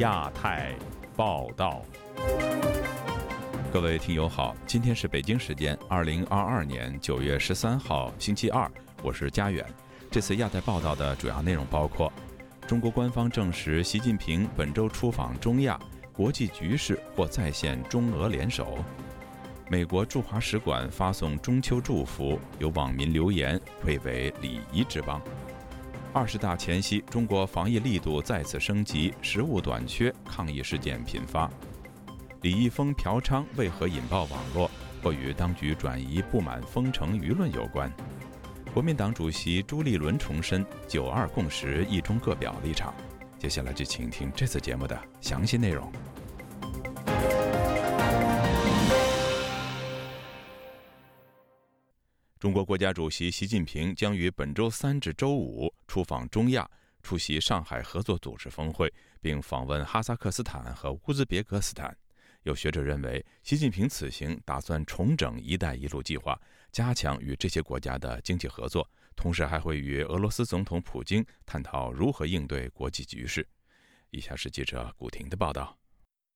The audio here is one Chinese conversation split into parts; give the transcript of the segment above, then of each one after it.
亚太报道。各位听友好，今天是北京时间二零二二年九月十三号星期二，我是佳远。这次亚太报道的主要内容包括：中国官方证实习近平本周出访中亚，国际局势或再现中俄联手；美国驻华使馆发送中秋祝福，有网民留言愧为礼仪之邦；二十大前夕，中国防疫力度再次升级，食物短缺，抗议事件频发。李易峰嫖娼为何引爆网络？或与当局转移不满封城舆论有关。国民党主席朱立伦重申“九二共识”一中各表立场。接下来就请听这次节目的详细内容。中国国家主席习近平将于本周三至周五出访中亚，出席上海合作组织峰会，并访问哈萨克斯坦和乌兹别克斯坦。有学者认为，习近平此行打算重整“一带一路”计划，加强与这些国家的经济合作，同时还会与俄罗斯总统普京探讨如何应对国际局势。以下是记者古婷的报道。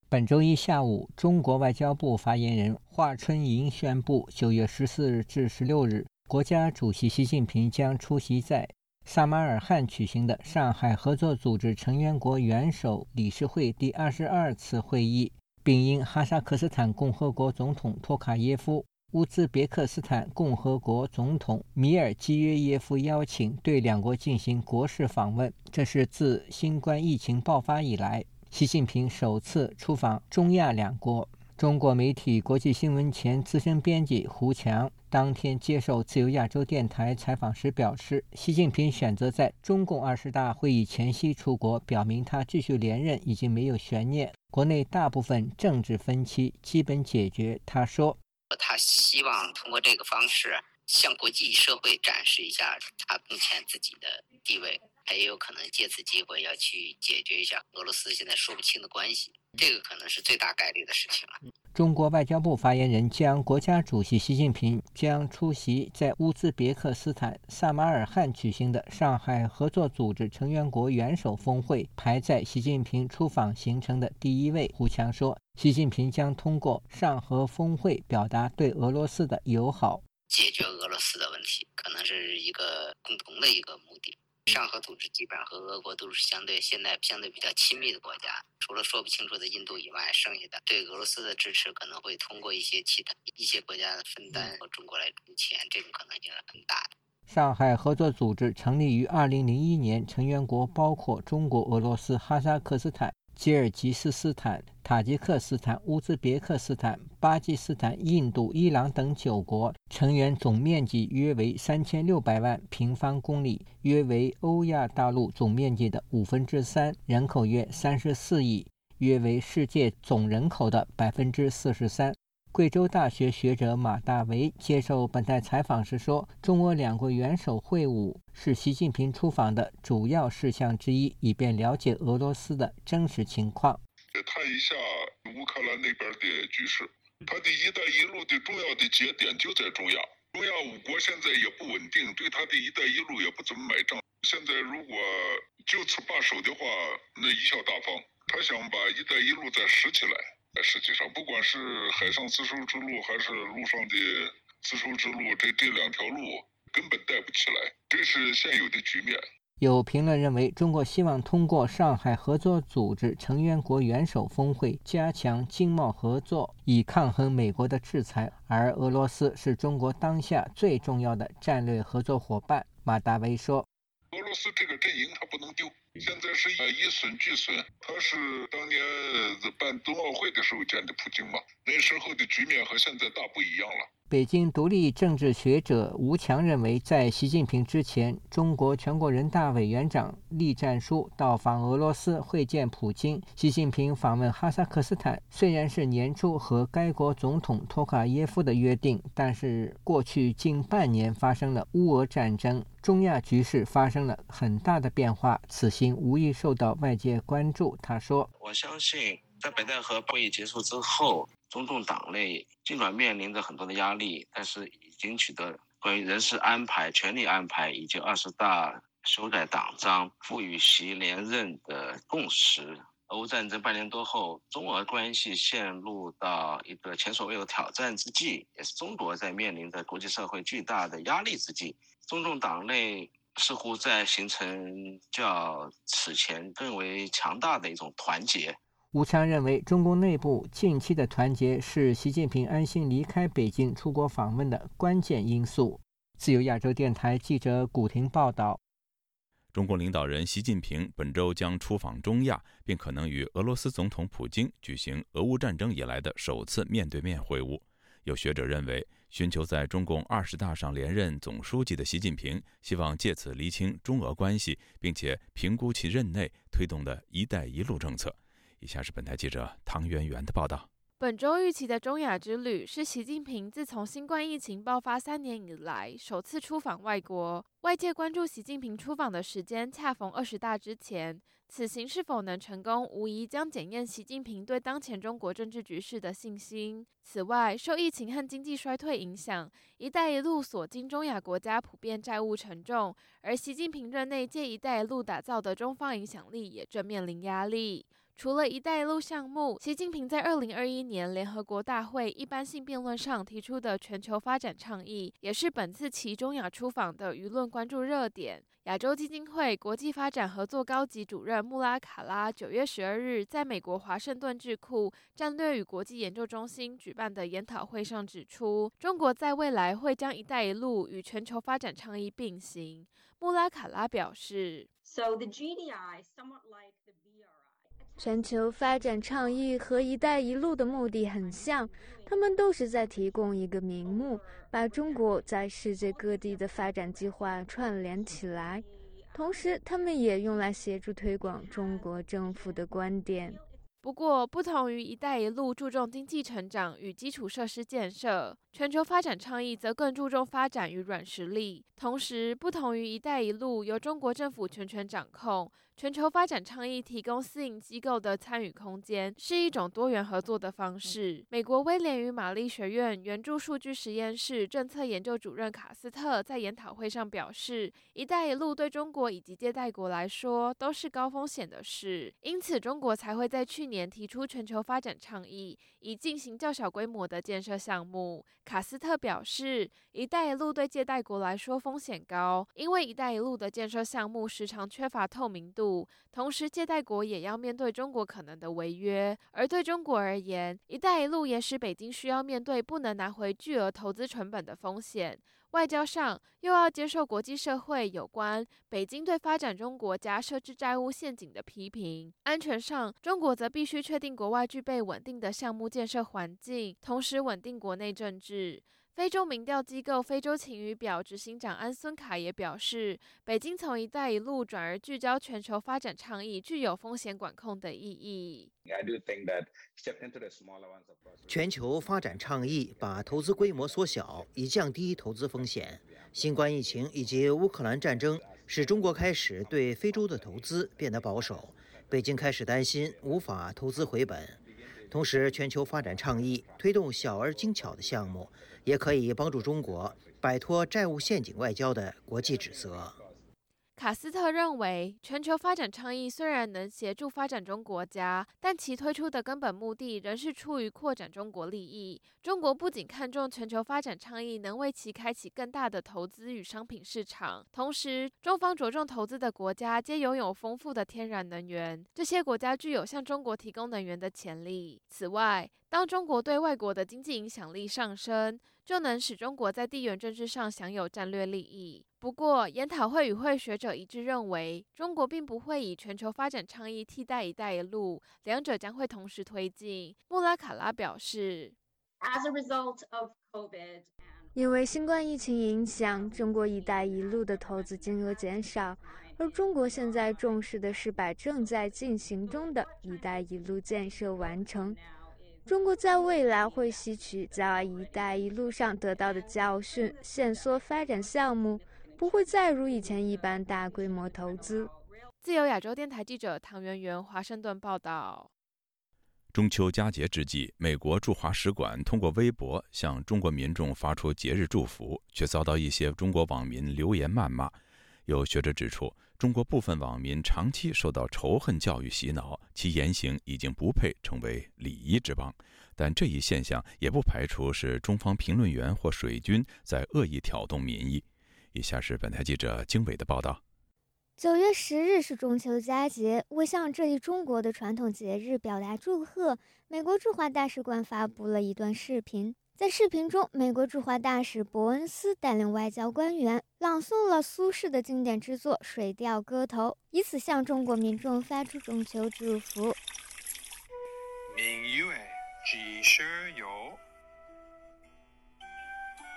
本周一下午，中国外交部发言人华春莹宣布，九月十四日至十六日，国家主席习近平将出席在萨马尔罕举行的上海合作组织成员国元首理事会第二十二次会议。并因哈萨克斯坦共和国总统托卡耶夫、乌兹别克斯坦共和国总统米尔基约耶夫邀请，对两国进行国事访问。这是自新冠疫情爆发以来，习近平首次出访中亚两国。中国媒体国际新闻前资深编辑胡强当天接受自由亚洲电台采访时表示，习近平选择在中共二十大会议前夕出国，表明他继续连任已经没有悬念，国内大部分政治分歧基本解决。他说：“他希望通过这个方式向国际社会展示一下他目前自己的地位，他也有可能借此机会要去解决一下俄罗斯现在说不清的关系。”这个可能是最大概率的事情了。中国外交部发言人将国家主席习近平将出席在乌兹别克斯坦萨马尔罕举行的上海合作组织成员国元首峰会排在习近平出访行程的第一位。胡强说，习近平将通过上合峰会表达对俄罗斯的友好，解决俄罗斯的问题，可能是一个共同的一个目的。上合组织基本上和俄国都是相对现在相对比较亲密的国家，除了说不清楚的印度以外，剩下的对俄罗斯的支持可能会通过一些其他一些国家的分担和中国来出钱，这种可能性是很大的。上海合作组织成立于二零零一年，成员国包括中国、俄罗斯、哈萨克斯坦。吉尔吉斯斯坦、塔吉克斯坦、乌兹别克斯坦、巴基斯坦、印度、伊朗等九国成员，总面积约为三千六百万平方公里，约为欧亚大陆总面积的五分之三，人口约三十四亿，约为世界总人口的百分之四十三。贵州大学学者马大为接受本台采访时说：“中俄两国元首会晤是习近平出访的主要事项之一，以便了解俄罗斯的真实情况。谈一下乌克兰那边的局势，他的一带一路的重要的节点就在中亚。中亚五国现在也不稳定，对他的一带一路也不怎么买账。现在如果就此罢手的话，那贻笑大方。他想把一带一路再拾起来。”实际上，不管是海上丝绸之路还是陆上的丝绸之路，这这两条路根本带不起来，这是现有的局面。有评论认为，中国希望通过上海合作组织成员国元首峰会加强经贸合作，以抗衡美国的制裁，而俄罗斯是中国当下最重要的战略合作伙伴。马大威说：“俄罗斯这个阵营，他不能丢。”现在是以损俱损，他是当年办冬奥会的时候见的普京嘛？那时候的局面和现在大不一样了。北京独立政治学者吴强认为，在习近平之前，中国全国人大委员长栗战书到访俄罗斯会见普京。习近平访问哈萨克斯坦，虽然是年初和该国总统托卡耶夫的约定，但是过去近半年发生了乌俄战争，中亚局势发生了很大的变化，此行无疑受到外界关注。他说：“我相信，在北戴河会议结束之后。”中共党内尽管面临着很多的压力，但是已经取得关于人事安排、权力安排以及二十大修改党章、赋予习连任的共识。俄乌战争半年多后，中俄关系陷入到一个前所未有的挑战之际，也是中国在面临着国际社会巨大的压力之际，中共党内似乎在形成较此前更为强大的一种团结。吴强认为，中共内部近期的团结是习近平安心离开北京出国访问的关键因素。自由亚洲电台记者古婷报道。中共领导人习近平本周将出访中亚，并可能与俄罗斯总统普京举行俄乌战争以来的首次面对面会晤。有学者认为，寻求在中共二十大上连任总书记的习近平，希望借此厘清中俄关系，并且评估其任内推动的一带一路政策。以下是本台记者唐媛媛的报道。本周预期的中亚之旅是习近平自从新冠疫情爆发三年以来首次出访外国。外界关注习近平出访的时间恰逢二十大之前，此行是否能成功，无疑将检验习近平对当前中国政治局势的信心。此外，受疫情和经济衰退影响，“一带一路”所经中亚国家普遍债务沉重，而习近平任内借“一带一路”打造的中方影响力也正面临压力。除了一带一路项目，习近平在二零二一年联合国大会一般性辩论上提出的全球发展倡议，也是本次其中亚出访的舆论关注热点。亚洲基金会国际发展合作高级主任穆拉卡拉九月十二日在美国华盛顿智库战略与国际研究中心举办的研讨会上指出，中国在未来会将“一带一路”与全球发展倡议并行。穆拉卡拉表示：“So the GDI somewhat like the VR。全球发展倡议和“一带一路”的目的很像，他们都是在提供一个名目，把中国在世界各地的发展计划串联起来，同时他们也用来协助推广中国政府的观点。不过，不同于“一带一路”注重经济成长与基础设施建设。全球发展倡议则更注重发展与软实力，同时不同于“一带一路”由中国政府全权掌控，全球发展倡议提供私营机构的参与空间，是一种多元合作的方式。美国威廉与玛丽学院援助数据实验室政策研究主任卡斯特在研讨会上表示：“一带一路对中国以及接待国来说都是高风险的事，因此中国才会在去年提出全球发展倡议，以进行较小规模的建设项目。”卡斯特表示，“一带一路”对借贷国来说风险高，因为“一带一路”的建设项目时常缺乏透明度，同时借贷国也要面对中国可能的违约。而对中国而言，“一带一路”也使北京需要面对不能拿回巨额投资成本的风险。外交上又要接受国际社会有关北京对发展中国家设置债务陷阱的批评；安全上，中国则必须确定国外具备稳定的项目建设环境，同时稳定国内政治。非洲民调机构非洲晴雨表执行长安孙卡也表示，北京从“一带一路”转而聚焦全球发展倡议，具有风险管控的意义。全球发展倡议把投资规模缩小，以降低投资风险。新冠疫情以及乌克兰战争使中国开始对非洲的投资变得保守，北京开始担心无法投资回本。同时，全球发展倡议推动小而精巧的项目。也可以帮助中国摆脱债务陷阱外交的国际指责。卡斯特认为，全球发展倡议虽然能协助发展中国家，但其推出的根本目的仍是出于扩展中国利益。中国不仅看重全球发展倡议能为其开启更大的投资与商品市场，同时，中方着重投资的国家皆拥有丰富的天然能源，这些国家具有向中国提供能源的潜力。此外，当中国对外国的经济影响力上升，就能使中国在地缘政治上享有战略利益。不过，研讨会与会学者一致认为，中国并不会以全球发展倡议替代“一带一路”，两者将会同时推进。穆拉卡拉表示，As a result of COVID，因为新冠疫情影响，中国“一带一路”的投资金额减少，而中国现在重视的是把正在进行中的一带一路建设完成。中国在未来会吸取在“一带一路”上得到的教训，限缩发展项目，不会再如以前一般大规模投资。自由亚洲电台记者唐媛媛华盛顿报道。中秋佳节之际，美国驻华使馆通过微博向中国民众发出节日祝福，却遭到一些中国网民留言谩骂。有学者指出，中国部分网民长期受到仇恨教育洗脑，其言行已经不配成为礼仪之邦。但这一现象也不排除是中方评论员或水军在恶意挑动民意。以下是本台记者经纬的报道：九月十日是中秋佳节，为向这一中国的传统节日表达祝贺，美国驻华大使馆发布了一段视频。在视频中，美国驻华大使伯恩斯带领外交官员朗诵了苏轼的经典之作《水调歌头》，以此向中国民众发出中秋祝福。明月几时有？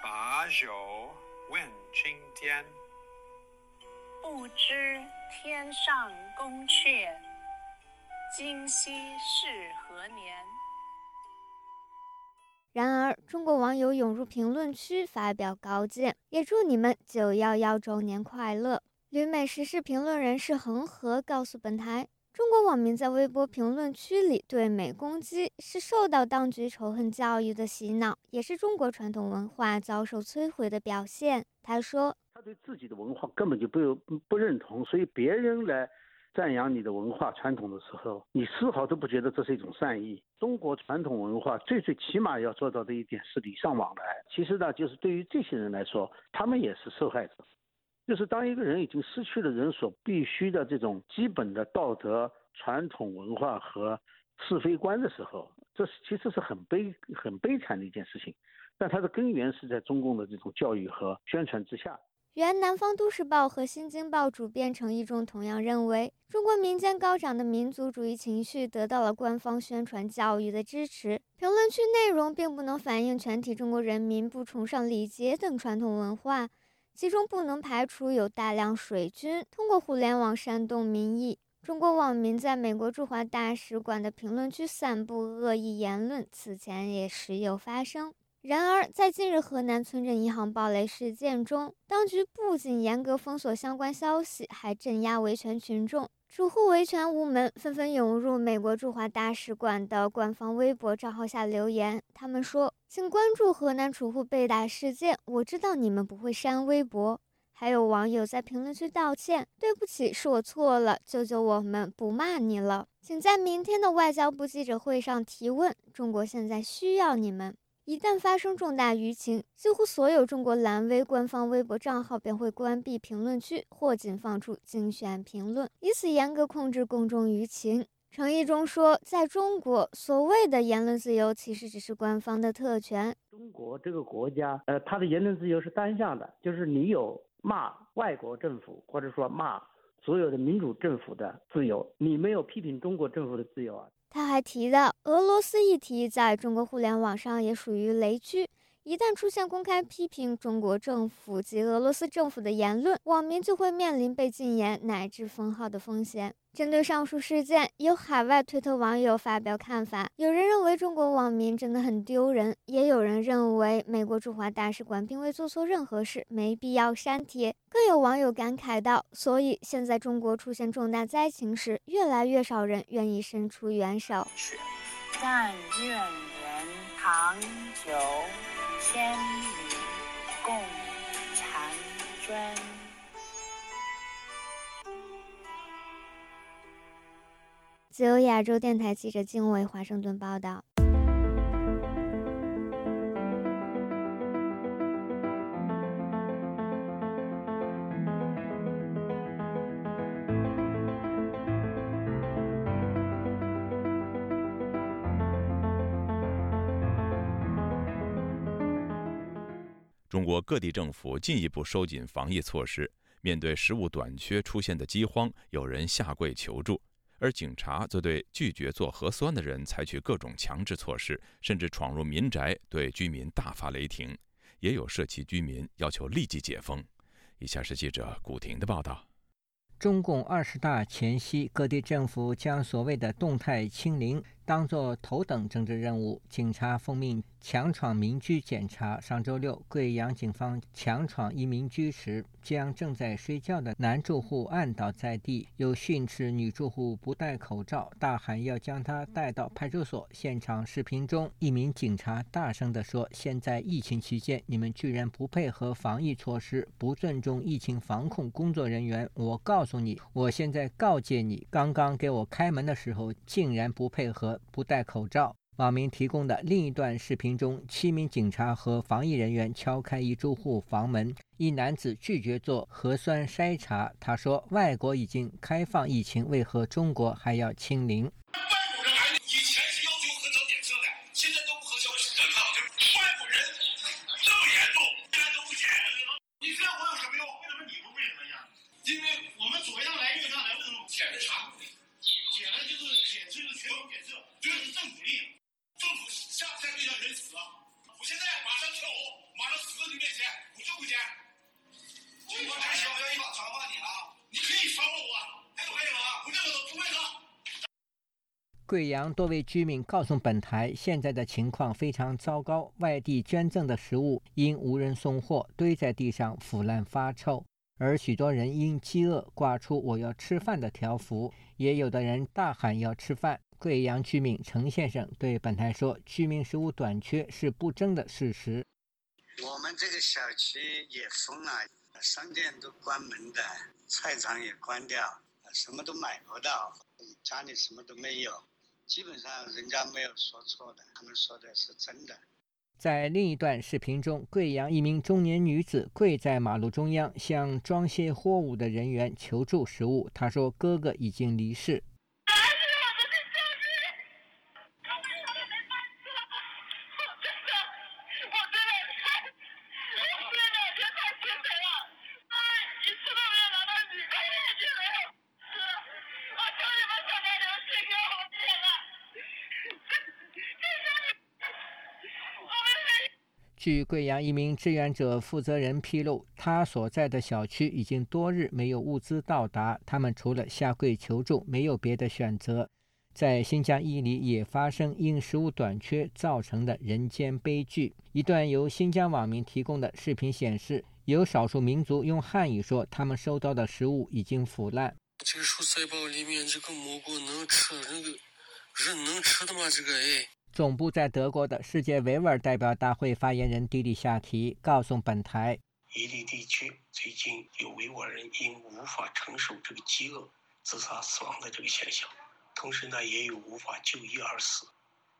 把酒问青天。不知天上宫阙，今夕是何年？然而，中国网友涌入评论区发表高见，也祝你们九幺幺周年快乐。旅美时事评论人士恒河告诉本台，中国网民在微博评论区里对美攻击，是受到当局仇恨教育的洗脑，也是中国传统文化遭受摧毁的表现。他说：“他对自己的文化根本就不不认同，所以别人来。”赞扬你的文化传统的时候，你丝毫都不觉得这是一种善意。中国传统文化最最起码要做到的一点是礼尚往来。其实呢，就是对于这些人来说，他们也是受害者。就是当一个人已经失去了人所必须的这种基本的道德、传统文化和是非观的时候，这是其实是很悲、很悲惨的一件事情。但它的根源是在中共的这种教育和宣传之下。原南方都市报和新京报主编程一中同样认为，中国民间高涨的民族主义情绪得到了官方宣传教育的支持。评论区内容并不能反映全体中国人民不崇尚礼节等传统文化，其中不能排除有大量水军通过互联网煽动民意。中国网民在美国驻华大使馆的评论区散布恶意言论，此前也时有发生。然而，在近日河南村镇银行暴雷事件中，当局不仅严格封锁相关消息，还镇压维权群众。储户维权无门，纷纷涌入美国驻华大使馆的官方微博账号下留言。他们说：“请关注河南储户被打事件，我知道你们不会删微博。”还有网友在评论区道歉：“对不起，是我错了，救救我们，不骂你了。”请在明天的外交部记者会上提问。中国现在需要你们。一旦发生重大舆情，几乎所有中国蓝微官方微博账号便会关闭评论区，或仅放出精选评论，以此严格控制公众舆情。程毅中说，在中国，所谓的言论自由其实只是官方的特权。中国这个国家，呃，它的言论自由是单向的，就是你有骂外国政府，或者说骂所有的民主政府的自由，你没有批评中国政府的自由啊。他还提到，俄罗斯议题在中国互联网上也属于雷区。一旦出现公开批评中国政府及俄罗斯政府的言论，网民就会面临被禁言乃至封号的风险。针对上述事件，有海外推特网友发表看法。有人认为中国网民真的很丢人，也有人认为美国驻华大使馆并未做错任何事，没必要删帖。更有网友感慨道：“所以现在中国出现重大灾情时，越来越少人愿意伸出援手。”但愿人长久。千里共婵娟。自由亚洲电台记者经纬华盛顿报道。中国各地政府进一步收紧防疫措施，面对食物短缺出现的饥荒，有人下跪求助，而警察则对拒绝做核酸的人采取各种强制措施，甚至闯入民宅对居民大发雷霆。也有社区居民要求立即解封。以下是记者古婷的报道：中共二十大前夕，各地政府将所谓的动态清零当作头等政治任务。警察奉命强闯民居检查。上周六，贵阳警方强闯一民居时，将正在睡觉的男住户按倒在地，又训斥女住户不戴口罩，大喊要将他带到派出所。现场视频中，一名警察大声地说：“现在疫情期间，你们居然不配合防疫措施，不尊重疫情防控工作人员！我告诉你，我现在告诫你，刚刚给我开门的时候，竟然不配合，不戴口罩。”网民提供的另一段视频中，七名警察和防疫人员敲开一住户房门，一男子拒绝做核酸筛查。他说：“外国已经开放疫情，为何中国还要清零？”贵阳多位居民告诉本台，现在的情况非常糟糕，外地捐赠的食物因无人送货，堆在地上腐烂发臭，而许多人因饥饿挂出“我要吃饭”的条幅，也有的人大喊要吃饭。贵阳居民陈先生对本台说：“居民食物短缺是不争的事实。我们这个小区也封了，商店都关门的，菜场也关掉，什么都买不到，家里什么都没有。”基本上人家没有说错的，他们说的是真的。在另一段视频中，贵阳一名中年女子跪在马路中央，向装卸货物的人员求助食物。她说：“哥哥已经离世。”据贵阳一名志愿者负责人披露，他所在的小区已经多日没有物资到达，他们除了下跪求助，没有别的选择。在新疆伊犁也发生因食物短缺造成的人间悲剧。一段由新疆网民提供的视频显示，有少数民族用汉语说，他们收到的食物已经腐烂。这个蔬菜包里面这个蘑菇能吃，那个人能吃的吗？这个哎。总部在德国的世界维吾尔代表大会发言人迪里夏提告诉本台：“伊犁地区最近有维吾尔人因无法承受这个饥饿自杀死亡的这个现象，同时呢，也有无法就医而死，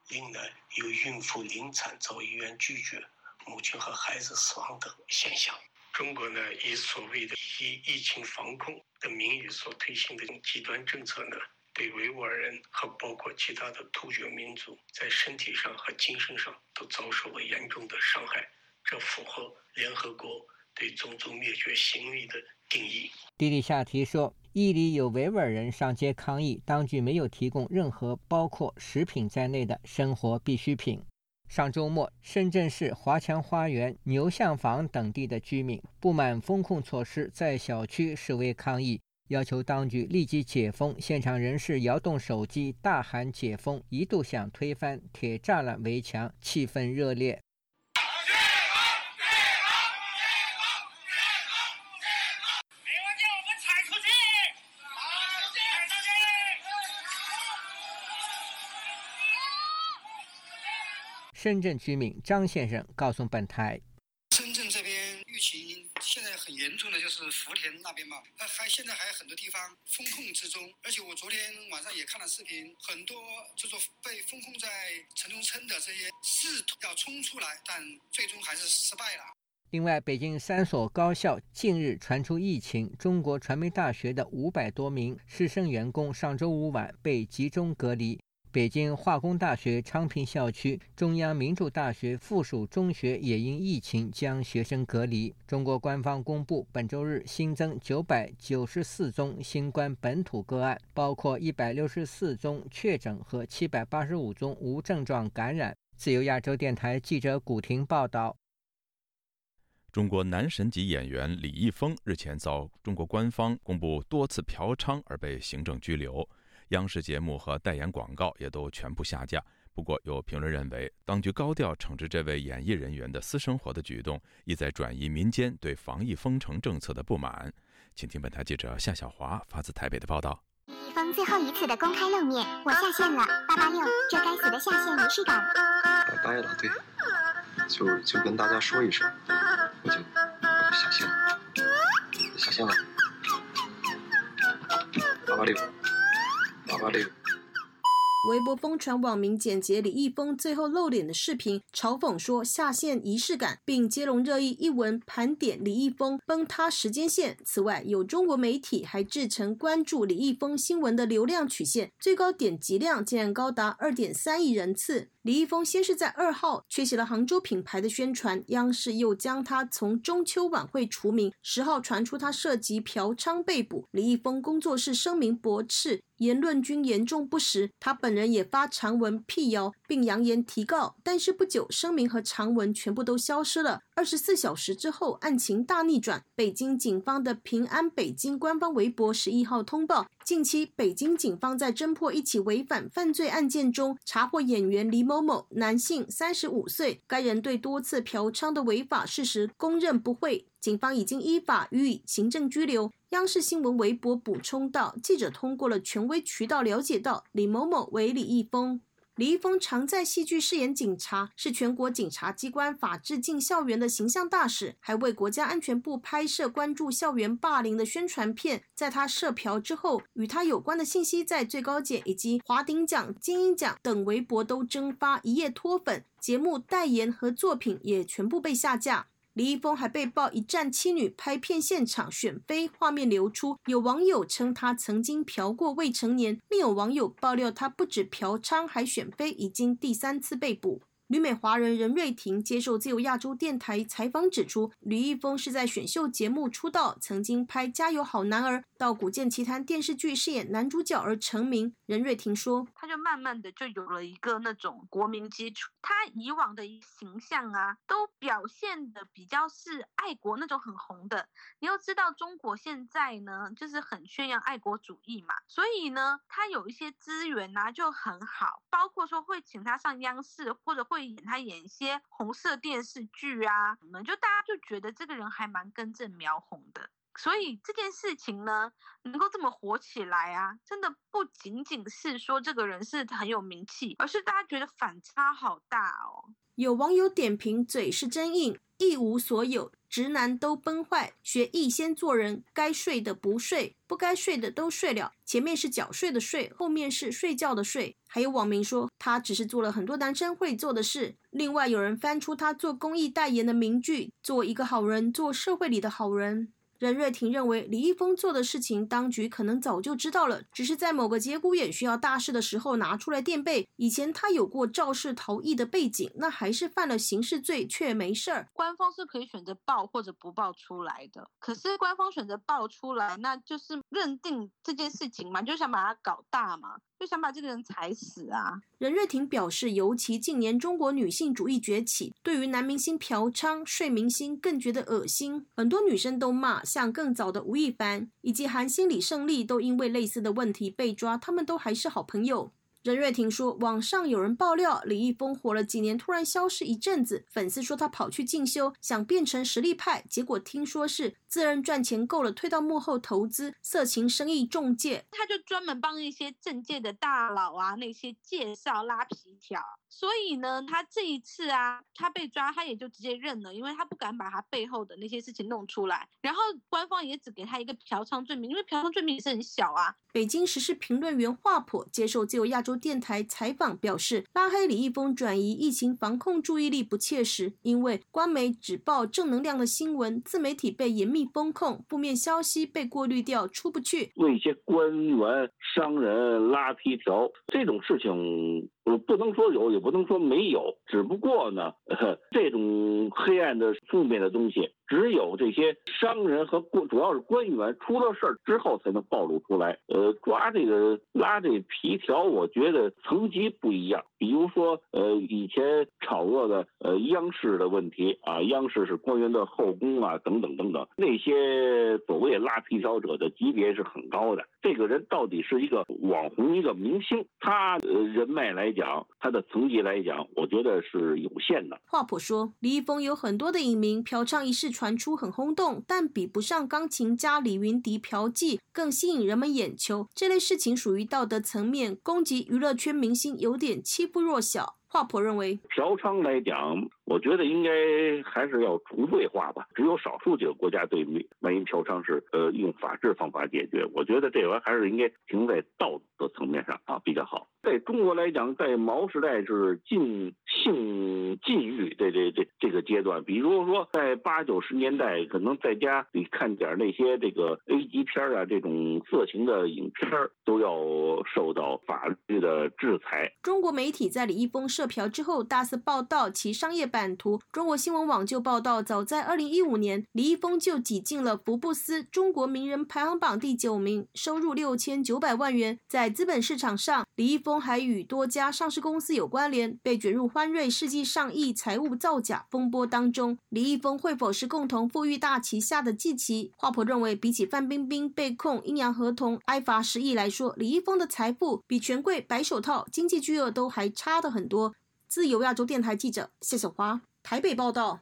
另呢有孕妇临产遭医院拒绝，母亲和孩子死亡等现象。中国呢，以所谓的以疫情防控的名义所推行的极端政策呢。”对维吾尔人和包括其他的突厥民族，在身体上和精神上都遭受了严重的伤害，这符合联合国对种族灭绝行为的定义。迪里夏提说，伊犁有维吾尔人上街抗议，当局没有提供任何包括食品在内的生活必需品。上周末，深圳市华强花园、牛巷坊等地的居民不满封控措施，在小区示威抗议。要求当局立即解封，现场人士摇动手机大喊“解封”，一度想推翻铁栅栏围墙，气氛热烈。深圳居民张先生告诉本台。深圳这边疫情现在很严重的是福田那边嘛，呃，还现在还有很多地方封控之中，而且我昨天晚上也看了视频，很多就说被封控在城中村的这些试图要冲出来，但最终还是失败了。另外，北京三所高校近日传出疫情，中国传媒大学的五百多名师生员工上周五晚被集中隔离。北京化工大学昌平校区、中央民主大学附属中学也因疫情将学生隔离。中国官方公布，本周日新增九百九十四宗新冠本土个案，包括一百六十四宗确诊和七百八十五宗无症状感染。自由亚洲电台记者古婷报道。中国男神级演员李易峰日前遭中国官方公布多次嫖娼而被行政拘留。央视节目和代言广告也都全部下架。不过，有评论认为，当局高调惩治这位演艺人员的私生活的举动，意在转移民间对防疫封城政策的不满。请听本台记者夏小华发自台北的报道。李易峰最后一次的公开露面，我下线了，八八六，这该死的下线仪式感。拜拜了，对，就就跟大家说一声，我就我就下线了，下线了，八八六，微博疯传网民简洁李易峰最后露脸的视频，嘲讽说下线仪式感，并接龙热议一文盘点李易峰崩塌时间线。此外，有中国媒体还制成关注李易峰新闻的流量曲线，最高点击量竟然高达二点三亿人次。李易峰先是在二号缺席了杭州品牌的宣传，央视又将他从中秋晚会除名。十号传出他涉及嫖娼被捕，李易峰工作室声明驳斥，言论均严重不实。他本人也发长文辟谣，并扬言提告，但是不久声明和长文全部都消失了。二十四小时之后，案情大逆转。北京警方的平安北京官方微博十一号通报，近期北京警方在侦破一起违反犯罪案件中，查获演员李某某，男性，三十五岁。该人对多次嫖娼的违法事实供认不讳，警方已经依法予以行政拘留。央视新闻微博补充道，记者通过了权威渠道了解到，李某某为李易峰。李易峰常在戏剧饰演警察，是全国检察机关法制进校园的形象大使，还为国家安全部拍摄关注校园霸凌的宣传片。在他涉嫖之后，与他有关的信息在最高检以及华鼎奖、金鹰奖等微博都蒸发，一夜脱粉，节目代言和作品也全部被下架。李易峰还被曝一战妻女拍片现场选妃画面流出，有网友称他曾经嫖过未成年，另有网友爆料他不止嫖娼还选妃，已经第三次被捕。旅美华人任瑞婷接受自由亚洲电台采访指出，李易峰是在选秀节目出道，曾经拍《加油好男儿》到《古剑奇谭》电视剧饰演男主角而成名。任瑞婷说：“他就慢慢的就有了一个那种国民基础，他以往的形象啊，都表现的比较是爱国那种很红的。你要知道，中国现在呢，就是很宣扬爱国主义嘛，所以呢，他有一些资源呐就很好，包括说会请他上央视或者会。”会演他演一些红色电视剧啊，什么就大家就觉得这个人还蛮根正苗红的，所以这件事情呢，能够这么火起来啊，真的不仅仅是说这个人是很有名气，而是大家觉得反差好大哦。有网友点评：嘴是真硬，一无所有。直男都崩坏，学艺先做人，该睡的不睡，不该睡的都睡了。前面是缴税的税，后面是睡觉的睡。还有网民说，他只是做了很多男生会做的事。另外有人翻出他做公益代言的名句：做一个好人，做社会里的好人。任瑞婷认为，李易峰做的事情，当局可能早就知道了，只是在某个节骨眼需要大事的时候拿出来垫背。以前他有过肇事逃逸的背景，那还是犯了刑事罪，却没事儿。官方是可以选择报或者不报出来的，可是官方选择报出来，那就是认定这件事情嘛，就想把它搞大嘛。就想把这个人踩死啊！任瑞婷表示，尤其近年中国女性主义崛起，对于男明星嫖娼、睡明星更觉得恶心。很多女生都骂，像更早的吴亦凡以及韩星李胜利，都因为类似的问题被抓，他们都还是好朋友。任瑞婷说，网上有人爆料，李易峰火了几年，突然消失一阵子，粉丝说他跑去进修，想变成实力派，结果听说是自认赚钱够了，退到幕后投资色情生意中介，他就专门帮一些政界的大佬啊那些介绍拉皮条。所以呢，他这一次啊，他被抓，他也就直接认了，因为他不敢把他背后的那些事情弄出来。然后官方也只给他一个嫖娼罪名，因为嫖娼罪名也是很小啊。北京时事评论员华普接受自由亚洲电台采访表示，拉黑李易峰转移疫情防控注意力不切实，因为官媒只报正能量的新闻，自媒体被严密封控，负面消息被过滤掉，出不去。为一些官员、商人拉皮条这种事情。不能说有，也不能说没有，只不过呢，这种黑暗的、负面的东西，只有这些商人和官，主要是官员出了事儿之后才能暴露出来。呃，抓这个拉这皮条，我觉得层级不一样。比如说，呃，以前炒热的呃央视的问题啊，央视是官员的后宫啊，等等等等，那些所谓拉皮条者的级别是很高的。这个人到底是一个网红、一个明星，他呃人脉来讲，他的层级来讲，我觉得是有限的。华普说，李易峰有很多的影迷嫖娼一事传出很轰动，但比不上钢琴家李云迪嫖妓更吸引人们眼球。这类事情属于道德层面，攻击娱乐圈明星有点欺负弱小。华普认为，嫖娼来讲。我觉得应该还是要除罪化吧。只有少数几个国家对卖淫嫖娼是呃用法治方法解决。我觉得这玩意儿还是应该停在道德层面上啊比较好。在中国来讲，在毛时代是禁性禁欲这这这这个阶段。比如说在八九十年代，可能在家里看点那些这个 A 级片啊，这种色情的影片都要受到法律的制裁。中国媒体在李易峰涉嫖之后大肆报道其商业版。版图，中国新闻网就报道，早在二零一五年，李易峰就挤进了福布斯中国名人排行榜第九名，收入六千九百万元。在资本市场上，李易峰还与多家上市公司有关联，被卷入欢瑞世纪上亿财务造假风波当中。李易峰会否是共同富裕大旗下的继旗？华婆认为，比起范冰冰被控阴阳合同挨罚十亿来说，李易峰的财富比权贵白手套经济巨鳄都还差的很多。自由亚洲电台记者谢小华台北报道：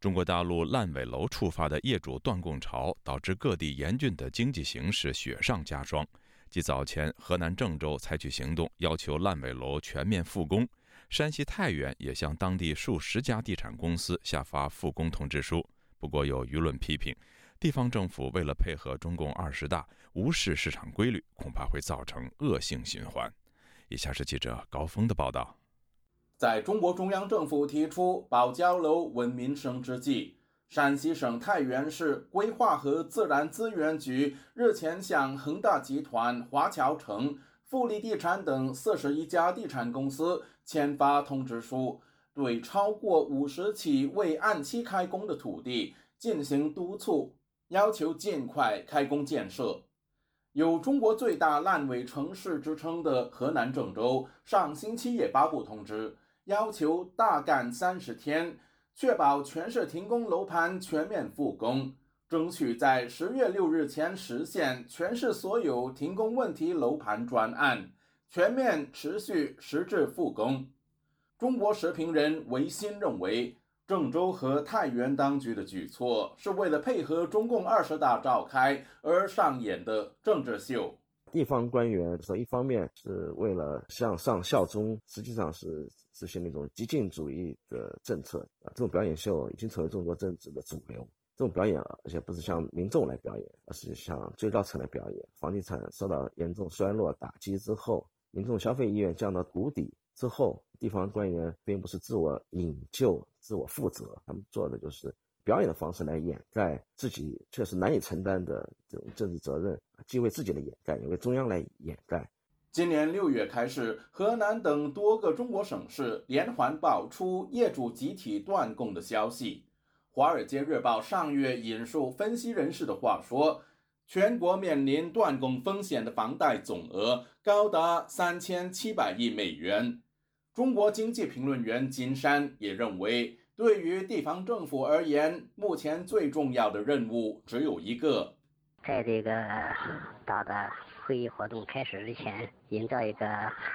中国大陆烂尾楼触发的业主断供潮，导致各地严峻的经济形势雪上加霜。继早前河南郑州采取行动，要求烂尾楼全面复工，山西太原也向当地数十家地产公司下发复工通知书。不过，有舆论批评。地方政府为了配合中共二十大，无视市场规律，恐怕会造成恶性循环。以下是记者高峰的报道。在中国中央政府提出保交楼稳民生之际，山西省太原市规划和自然资源局日前向恒大集团、华侨城、富力地产等四十一家地产公司签发通知书，对超过五十起未按期开工的土地进行督促。要求尽快开工建设。有“中国最大烂尾城市”之称的河南郑州，上星期也发布通知，要求大干三十天，确保全市停工楼盘全面复工，争取在十月六日前实现全市所有停工问题楼盘专案全面持续实质复工。中国时评人维新认为。郑州和太原当局的举措是为了配合中共二十大召开而上演的政治秀。地方官员说，一方面是为了向上效忠，实际上是实行那种激进主义的政策啊。这种表演秀已经成为中国政治的主流。这种表演啊，而且不是向民众来表演，而是向最高层来表演。房地产受到严重衰落打击之后，民众消费意愿降到谷底之后，地方官员并不是自我引咎。自我负责，他们做的就是表演的方式来掩盖自己确实难以承担的这种政治责任，既为自己的掩盖，也为中央来掩盖。今年六月开始，河南等多个中国省市连环爆出业主集体断供的消息。《华尔街日报》上月引述分析人士的话说，全国面临断供风险的房贷总额高达三千七百亿美元。中国经济评论员金山也认为，对于地方政府而言，目前最重要的任务只有一个：在这个大的会议活动开始之前，营造一个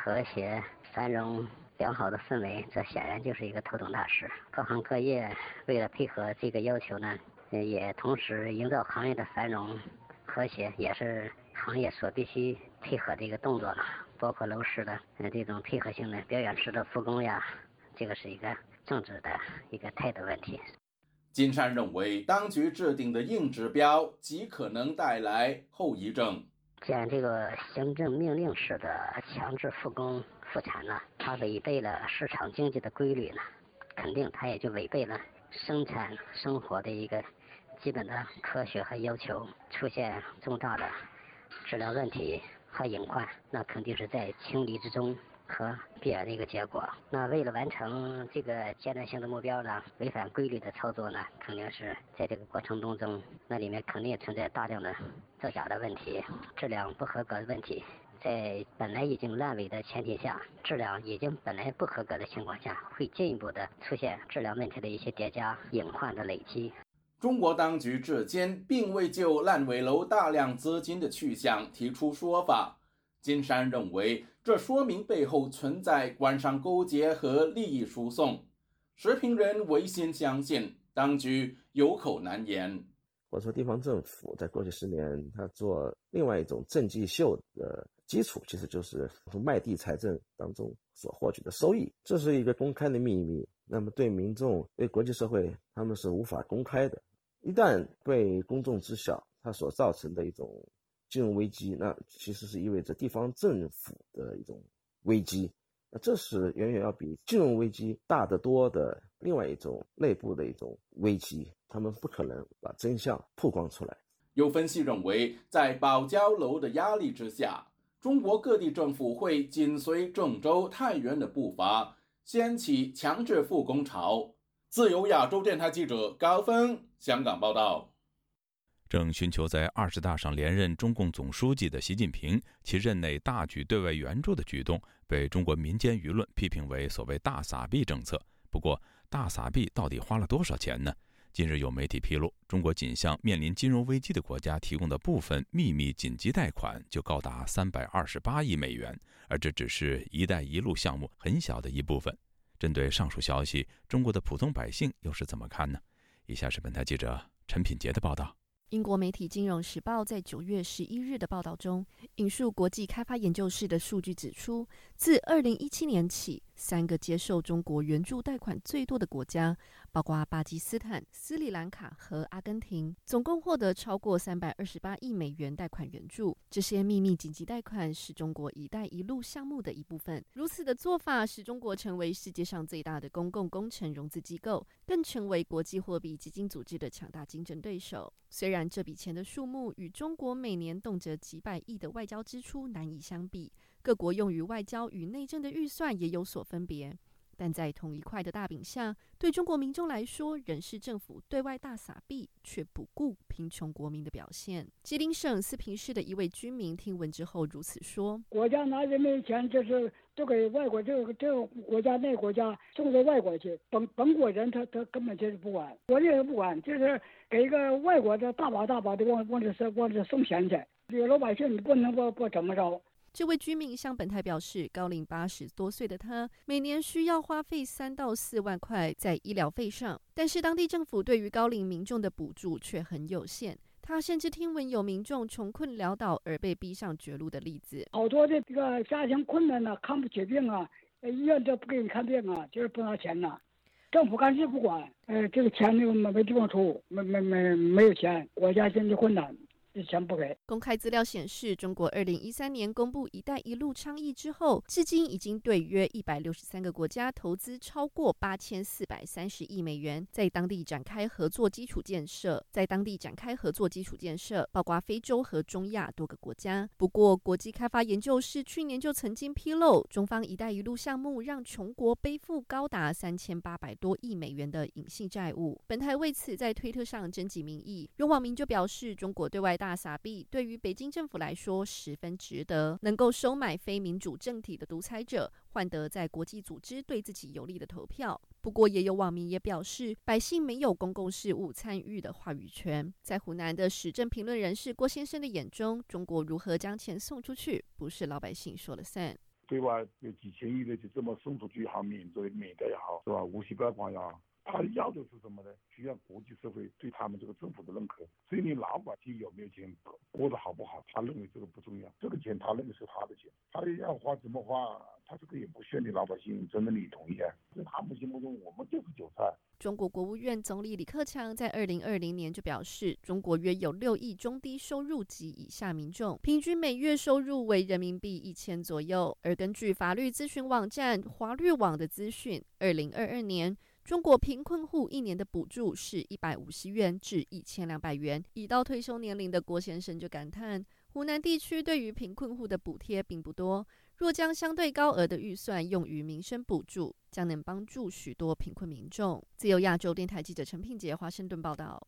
和谐、繁荣、良好的氛围，这显然就是一个头等大事。各行各业为了配合这个要求呢，也同时营造行业的繁荣、和谐，也是行业所必须配合的一个动作了。包括楼市的呃这种配合性的表演式的复工呀，这个是一个政治的一个态度问题。金山认为，当局制定的硬指标极可能带来后遗症。既然这个行政命令式的强制复工复产呢，它违背了市场经济的规律呢，肯定它也就违背了生产生活的一个基本的科学和要求，出现重大的质量问题。和隐患，那肯定是在情理之中和必然的一个结果。那为了完成这个阶段性的目标呢，违反规律的操作呢，肯定是在这个过程当中，那里面肯定存在大量的造假的问题、质量不合格的问题。在本来已经烂尾的前提下，质量已经本来不合格的情况下，会进一步的出现质量问题的一些叠加、隐患的累积。中国当局至今并未就烂尾楼大量资金的去向提出说法。金山认为，这说明背后存在官商勾结和利益输送。时评人唯心相信，当局有口难言。或者说，地方政府在过去十年，他做另外一种政绩秀的基础，其实就是卖地财政当中所获取的收益，这是一个公开的秘密。那么，对民众、对国际社会，他们是无法公开的。一旦被公众知晓，它所造成的一种。金融危机，那其实是意味着地方政府的一种危机，那这是远远要比金融危机大得多的另外一种内部的一种危机，他们不可能把真相曝光出来。有分析认为，在保交楼的压力之下，中国各地政府会紧随郑州、太原的步伐，掀起强制复工潮。自由亚洲电台记者高峰香港报道。正寻求在二十大上连任中共总书记的习近平，其任内大举对外援助的举动，被中国民间舆论批评为所谓“大撒币”政策。不过，大撒币到底花了多少钱呢？近日有媒体披露，中国仅向面临金融危机的国家提供的部分秘密紧急贷款就高达三百二十八亿美元，而这只是一带一路项目很小的一部分。针对上述消息，中国的普通百姓又是怎么看呢？以下是本台记者陈品杰的报道。英国媒体《金融时报》在九月十一日的报道中，引述国际开发研究室的数据指出，自二零一七年起，三个接受中国援助贷款最多的国家。包括巴基斯坦、斯里兰卡和阿根廷，总共获得超过三百二十八亿美元贷款援助。这些秘密紧急贷款是中国“一带一路”项目的一部分。如此的做法使中国成为世界上最大的公共工程融资机构，更成为国际货币基金组织的强大竞争对手。虽然这笔钱的数目与中国每年动辄几百亿的外交支出难以相比，各国用于外交与内政的预算也有所分别。但在同一块的大饼下，对中国民众来说，仍是政府对外大撒币，却不顾贫穷国民的表现。吉林省四平市的一位居民听闻之后如此说：“国家拿人民钱，就是都给外国这个这个国家那国家送到外国去，本本国人他他根本就是不管，国内人不管，就是给一个外国的大把大把的往往这往这送钱去，这个老百姓你不能不不怎么着。”这位居民向本台表示，高龄八十多岁的他，每年需要花费三到四万块在医疗费上，但是当地政府对于高龄民众的补助却很有限。他甚至听闻有民众穷困潦倒而被逼上绝路的例子。好多的这个家庭困难呢，看不起病啊，医院都不给你看病啊，就是不拿钱呐。政府干事不管，呃，这个钱没没没地方出，没没没没有钱，国家经济困难。钱不给。公开资料显示，中国二零一三年公布“一带一路”倡议之后，至今已经对约一百六十三个国家投资超过八千四百三十亿美元，在当地展开合作基础建设。在当地展开合作基础建设，包括非洲和中亚多个国家。不过，国际开发研究室去年就曾经披露，中方“一带一路”项目让穷国背负高达三千八百多亿美元的隐性债务。本台为此在推特上征集民意，有网民就表示，中国对外大。大撒币对于北京政府来说十分值得，能够收买非民主政体的独裁者，换得在国际组织对自己有利的投票。不过，也有网民也表示，百姓没有公共事务参与的话语权。在湖南的时政评论人士郭先生的眼中，中国如何将钱送出去，不是老百姓说了算。对外有几千亿的，就这么送出去好，免罪免的也好，是吧？无息贷款呀。他要的是什么呢？需要国际社会对他们这个政府的认可。所以你老百姓有没有钱，过得好不好，他认为这个不重要。这个钱他认为是他的钱，他要花怎么花，他这个也不需要你老百姓真的你同意啊。在他们心目中，我们就是韭菜。中国国务院总理李克强在二零二零年就表示，中国约有六亿中低收入及以下民众，平均每月收入为人民币一千左右。而根据法律咨询网站华律网的资讯，二零二二年。中国贫困户一年的补助是一百五十元至一千两百元。已到退休年龄的郭先生就感叹，湖南地区对于贫困户的补贴并不多。若将相对高额的预算用于民生补助，将能帮助许多贫困民众。自由亚洲电台记者陈品杰华盛顿报道。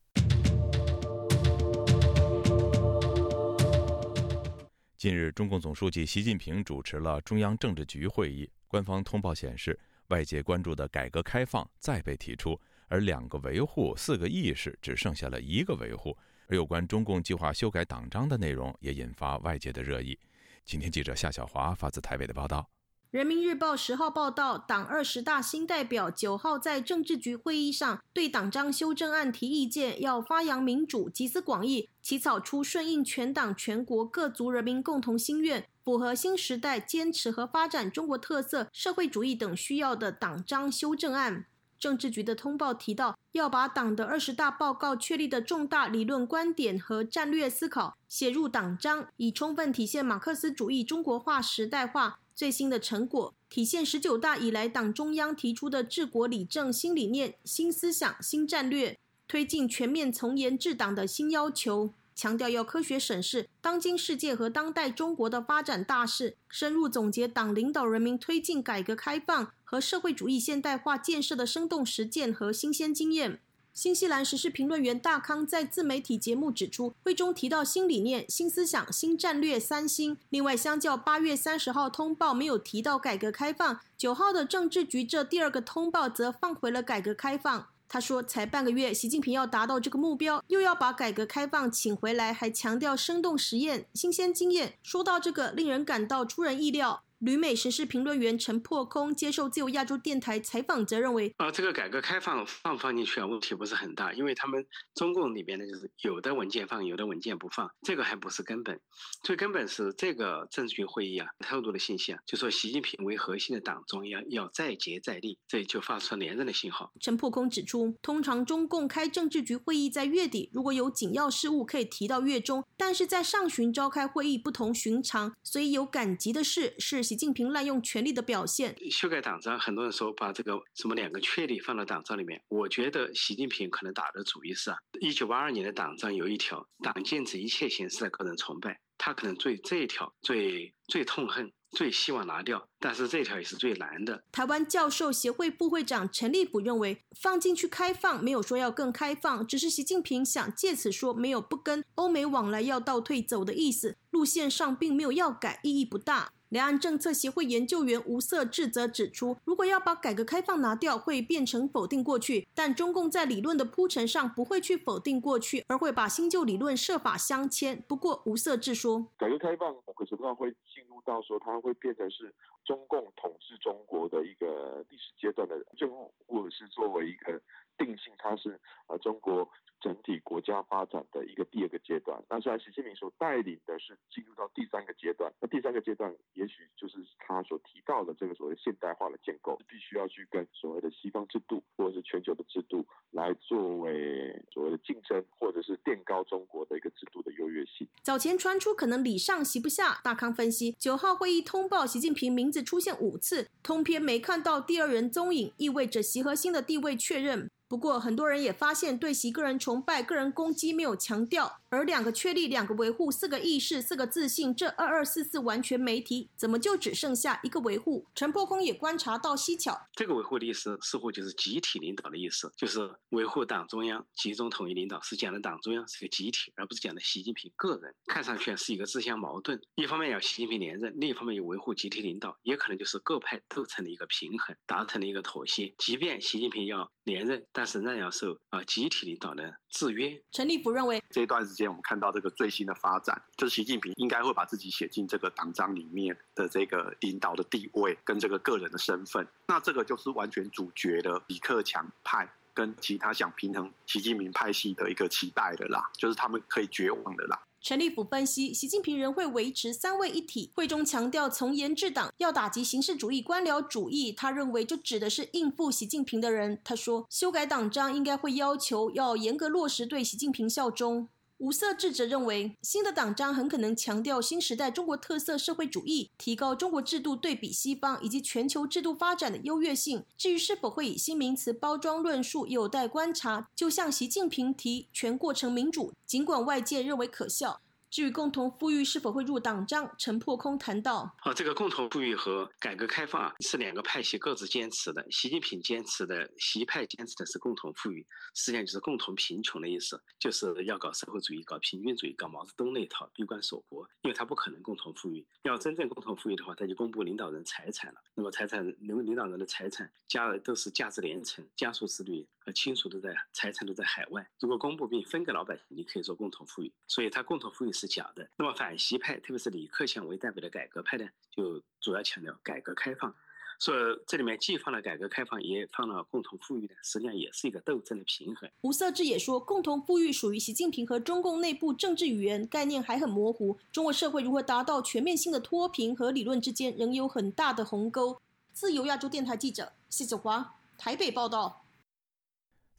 近日，中共总书记习近平主持了中央政治局会议，官方通报显示。外界关注的改革开放再被提出，而两个维护、四个意识只剩下了一个维护。而有关中共计划修改党章的内容也引发外界的热议。今天记者夏小华发自台北的报道。人民日报十号报道，党二十大新代表九号在政治局会议上对党章修正案提意见，要发扬民主，集思广益，起草出顺应全党全国各族人民共同心愿，符合新时代坚持和发展中国特色社会主义等需要的党章修正案。政治局的通报提到，要把党的二十大报告确立的重大理论观点和战略思考写入党章，以充分体现马克思主义中国化时代化。最新的成果体现十九大以来党中央提出的治国理政新理念、新思想、新战略，推进全面从严治党的新要求。强调要科学审视当今世界和当代中国的发展大势，深入总结党领导人民推进改革开放和社会主义现代化建设的生动实践和新鲜经验。新西兰时事评论员大康在自媒体节目指出，会中提到新理念、新思想、新战略三新。另外，相较八月三十号通报没有提到改革开放，九号的政治局这第二个通报则放回了改革开放。他说，才半个月，习近平要达到这个目标，又要把改革开放请回来，还强调生动实验、新鲜经验。说到这个，令人感到出人意料。旅美时事评论员陈破空接受自由亚洲电台采访，则认为：啊，这个改革开放放不放进去啊，问题不是很大，因为他们中共里边呢，就是有的文件放，有的文件不放，这个还不是根本。最根本是这个政治局会议啊，透露的信息啊，就说习近平为核心的党中央要再接再厉，这就发出连任的信号。陈破空指出，通常中共开政治局会议在月底，如果有紧要事务可以提到月中，但是在上旬召开会议不同寻常，所以有赶集的事是。习近平滥用权力的表现。修改党章，很多人说把这个什么两个确立放到党章里面。我觉得习近平可能打的主意是啊，一九八二年的党章有一条，党禁止一切形式的个人崇拜，他可能最这一条最最痛恨。最希望拿掉，但是这条也是最难的。台湾教授协会副会长陈立甫认为，放进去开放没有说要更开放，只是习近平想借此说没有不跟欧美往来要倒退走的意思，路线上并没有要改，意义不大。两岸政策协会研究员吴色智则指出，如果要把改革开放拿掉，会变成否定过去。但中共在理论的铺陈上不会去否定过去，而会把新旧理论设法相牵。不过吴色智说，改革开放某个程度上会进入到说，它会变成是中共统治中国的一个历史阶段的任务，或者是作为一个定性，它是呃中国。整体国家发展的一个第二个阶段，那虽然习近平所带领的是进入到第三个阶段，那第三个阶段也许就是他所提到的这个所谓现代化的建构，必须要去跟所谓的西方制度或者是全球的制度来作为所谓的竞争，或者是垫高中国的一个制度的优越性。早前传出可能礼上席不下，大康分析九号会议通报习近平名字出现五次，通篇没看到第二人踪影，意味着习核心的地位确认。不过，很多人也发现对习个人崇拜、个人攻击没有强调，而两个确立、两个维护、四个意识、四个自信，这二二四四完全没提，怎么就只剩下一个维护？陈破空也观察到蹊跷，这个维护的意思似乎就是集体领导的意思，就是维护党中央集中统一领导，是讲的党中央是个集体，而不是讲的习近平个人。看上去是一个自相矛盾，一方面要习近平连任，另一方面又维护集体领导，也可能就是各派斗成了一个平衡，达成了一个妥协。即便习近平要连任，但是仍然要受啊集体领导的制约。陈立夫认为，这一段时间我们看到这个最新的发展，就是习近平应该会把自己写进这个党章里面的这个领导的地位跟这个个人的身份，那这个就是完全主角的李克强派跟其他想平衡习近平派系的一个期待的啦，就是他们可以绝望的啦。陈立甫分析，习近平仍会维持三位一体。会中强调从严治党，要打击形式主义、官僚主义。他认为，就指的是应付习近平的人。他说，修改党章应该会要求要严格落实对习近平效忠。五色智者认为，新的党章很可能强调新时代中国特色社会主义，提高中国制度对比西方以及全球制度发展的优越性。至于是否会以新名词包装论述，有待观察。就像习近平提全过程民主，尽管外界认为可笑。至于共同富裕是否会入党章，陈破空谈到：啊，这个共同富裕和改革开放，是两个派系各自坚持的。习近平坚持的，习派坚持的是共同富裕，实际上就是共同贫穷的意思，就是要搞社会主义、搞平均主义、搞毛泽东那一套闭关锁国，因为他不可能共同富裕。要真正共同富裕的话，他就公布领导人财产了。那么财产，领领导人的财产加都是价值连城，加速之率和亲属都在，财产都在海外。如果公布并分给老百姓，你可以说共同富裕。所以它共同富裕是假的。那么反西派，特别是李克强为代表的改革派呢，就主要强调改革开放。所以这里面既放了改革开放，也放了共同富裕的，实际上也是一个斗争的平衡。吴色志也说，共同富裕属于习近平和中共内部政治语言概念还很模糊。中国社会如何达到全面性的脱贫和理论之间仍有很大的鸿沟。自由亚洲电台记者谢子华台北报道。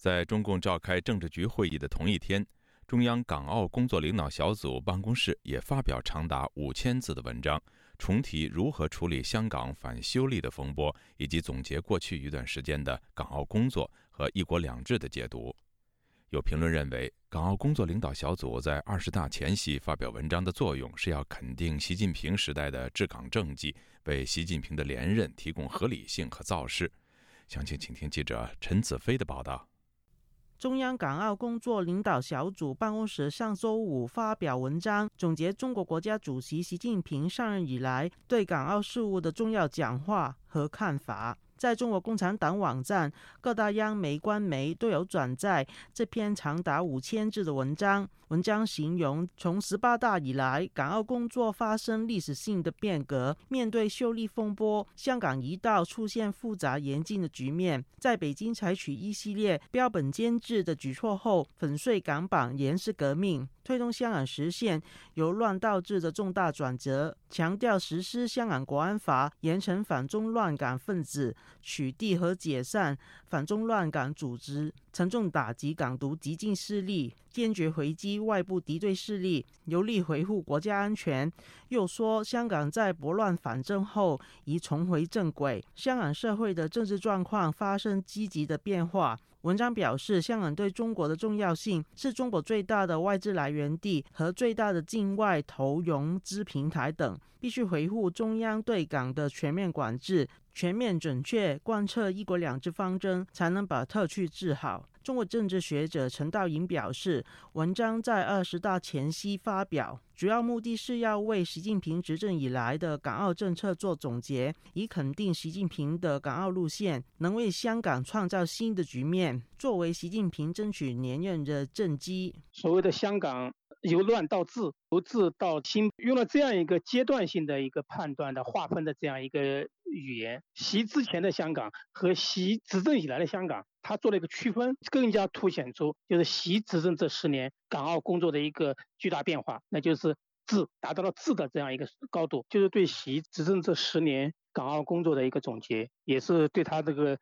在中共召开政治局会议的同一天，中央港澳工作领导小组办公室也发表长达五千字的文章。重提如何处理香港反修例的风波，以及总结过去一段时间的港澳工作和“一国两制”的解读。有评论认为，港澳工作领导小组在二十大前夕发表文章的作用是要肯定习近平时代的治港政绩，为习近平的连任提供合理性和造势。详情，请听记者陈子飞的报道。中央港澳工作领导小组办公室上周五发表文章，总结中国国家主席习近平上任以来对港澳事务的重要讲话和看法。在中国共产党网站、各大央媒、官媒都有转载这篇长达五千字的文章。文章形容，从十八大以来，港澳工作发生历史性的变革。面对修例风波，香港一道出现复杂严峻的局面。在北京采取一系列标本兼治的举措后，粉碎港版严氏革命，推动香港实现由乱到治的重大转折。强调实施香港国安法，严惩反中乱港分子，取缔和解散反中乱港组织。沉重打击港独激进势力，坚决回击外部敌对势力，有力维护国家安全。又说，香港在拨乱反正后已重回正轨，香港社会的政治状况发生积极的变化。文章表示，香港对中国的重要性是中国最大的外资来源地和最大的境外投融资平台等，必须维护中央对港的全面管制。全面准确贯彻“一国两制”方针，才能把特区治好。中国政治学者陈道颖表示，文章在二十大前夕发表，主要目的是要为习近平执政以来的港澳政策做总结，以肯定习近平的港澳路线能为香港创造新的局面，作为习近平争取连任的政绩。所谓的香港。由乱到治，由治到新，用了这样一个阶段性的一个判断的划分的这样一个语言。习之前的香港和习执政以来的香港，他做了一个区分，更加凸显出就是习执政这十年港澳工作的一个巨大变化，那就是治达到了治的这样一个高度，就是对习执政这十年港澳工作的一个总结，也是对他这个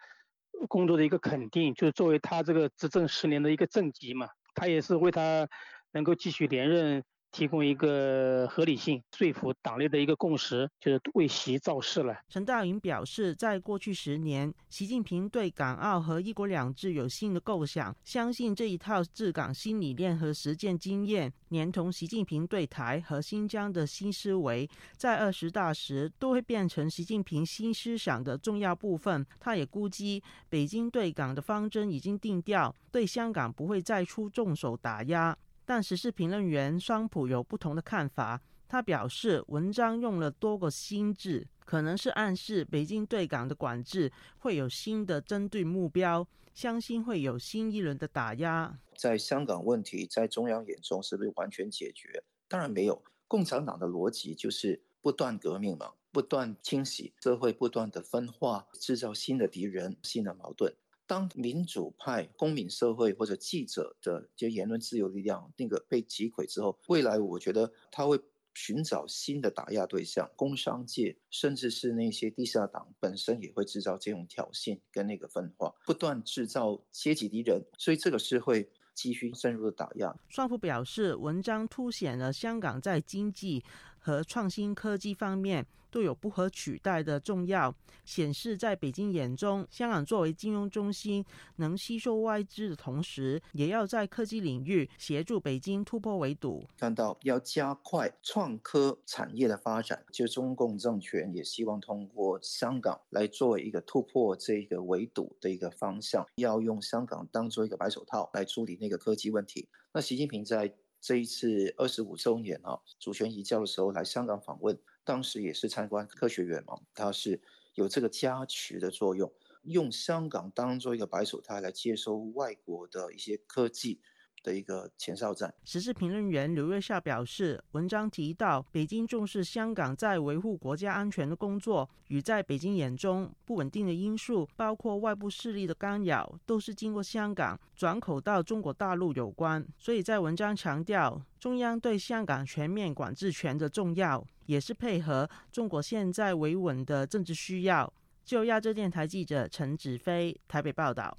工作的一个肯定，就是作为他这个执政十年的一个政绩嘛，他也是为他。能够继续连任，提供一个合理性，说服党内的一个共识，就是为习造势了。陈大云表示，在过去十年，习近平对港澳和一国两制有新的构想，相信这一套治港新理念和实践经验，连同习近平对台和新疆的新思维，在二十大时都会变成习近平新思想的重要部分。他也估计，北京对港的方针已经定调，对香港不会再出重手打压。但时事评论员双普有不同的看法。他表示，文章用了多个“新”字，可能是暗示北京对港的管制会有新的针对目标，相信会有新一轮的打压。在香港问题，在中央眼中是不是完全解决？当然没有。共产党的逻辑就是不断革命嘛，不断清洗社会，不断的分化，制造新的敌人、新的矛盾。当民主派、公民社会或者记者的就言论自由力量那个被击溃之后，未来我觉得他会寻找新的打压对象，工商界甚至是那些地下党本身也会制造这种挑衅跟那个分化，不断制造阶级敌人，所以这个是会继续深入的打压。双普表示，文章凸显了香港在经济和创新科技方面。都有不可取代的重要，显示在北京眼中，香港作为金融中心，能吸收外资的同时，也要在科技领域协助北京突破围堵。看到要加快创科产业的发展，就中共政权也希望通过香港来作为一个突破这个围堵的一个方向，要用香港当做一个白手套来处理那个科技问题。那习近平在这一次二十五周年啊主权移交的时候来香港访问。当时也是参观科学园嘛，它是有这个加持的作用。用香港当做一个白手套来接收外国的一些科技。的一个前哨站。时事评论员刘月夏表示，文章提到北京重视香港在维护国家安全的工作，与在北京眼中不稳定的因素，包括外部势力的干扰，都是经过香港转口到中国大陆有关。所以在文章强调，中央对香港全面管制权的重要，也是配合中国现在维稳的政治需要。就亚洲电台记者陈子飞台北报道。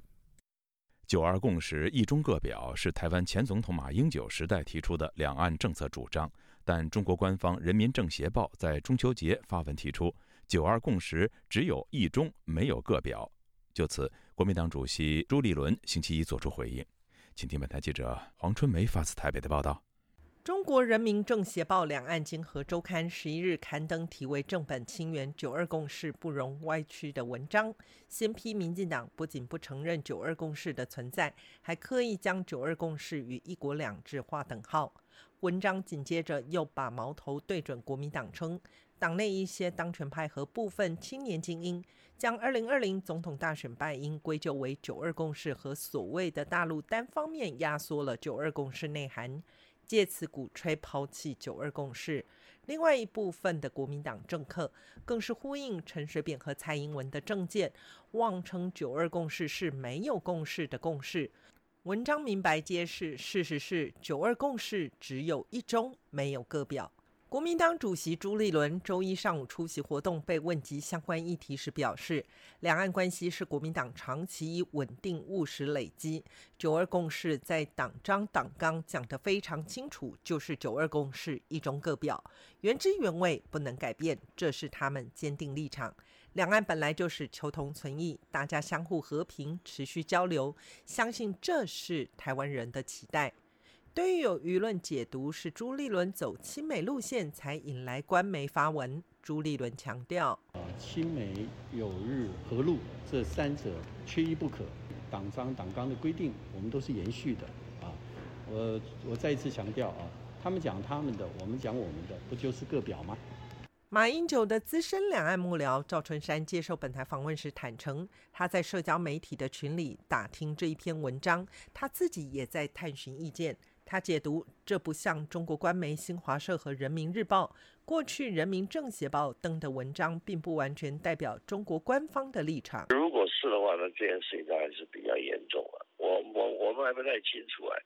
九二共识、一中各表是台湾前总统马英九时代提出的两岸政策主张，但中国官方《人民政协报》在中秋节发文提出，九二共识只有一中，没有各表。就此，国民党主席朱立伦星期一作出回应，请听本台记者黄春梅发自台北的报道。中国人民政协报两岸经合周刊十一日刊登题为“正本清源，九二共识不容歪曲”的文章，先批民进党不仅不承认九二共识的存在，还刻意将九二共识与一国两制划等号。文章紧接着又把矛头对准国民党，称党内一些当权派和部分青年精英，将二零二零总统大选败因归咎为九二共识和所谓的大陆单方面压缩了九二共识内涵。借此鼓吹抛弃九二共识，另外一部分的国民党政客更是呼应陈水扁和蔡英文的政见，妄称九二共识是没有共识的共识。文章明白揭示，事实是九二共识只有一中，没有各表。国民党主席朱立伦周一上午出席活动，被问及相关议题时表示，两岸关系是国民党长期以稳定务实累积。九二共识在党章党纲讲得非常清楚，就是九二共识一中各表，原汁原味，不能改变，这是他们坚定立场。两岸本来就是求同存异，大家相互和平，持续交流，相信这是台湾人的期待。对于有舆论解读是朱立伦走亲美路线才引来官媒发文，朱立伦强调：啊，亲美友日和路这三者缺一不可，党章党纲的规定我们都是延续的。啊，我我再一次强调啊，他们讲他们的，我们讲我们的，不就是个表吗？马英九的资深两岸幕僚赵春山接受本台访问时坦诚，他在社交媒体的群里打听这一篇文章，他自己也在探寻意见。他解读，这不像中国官媒新华社和人民日报过去人民政协报登的文章，并不完全代表中国官方的立场。如果是的话，那这件事情当然是比较严重了。我我我们还不太清楚哎，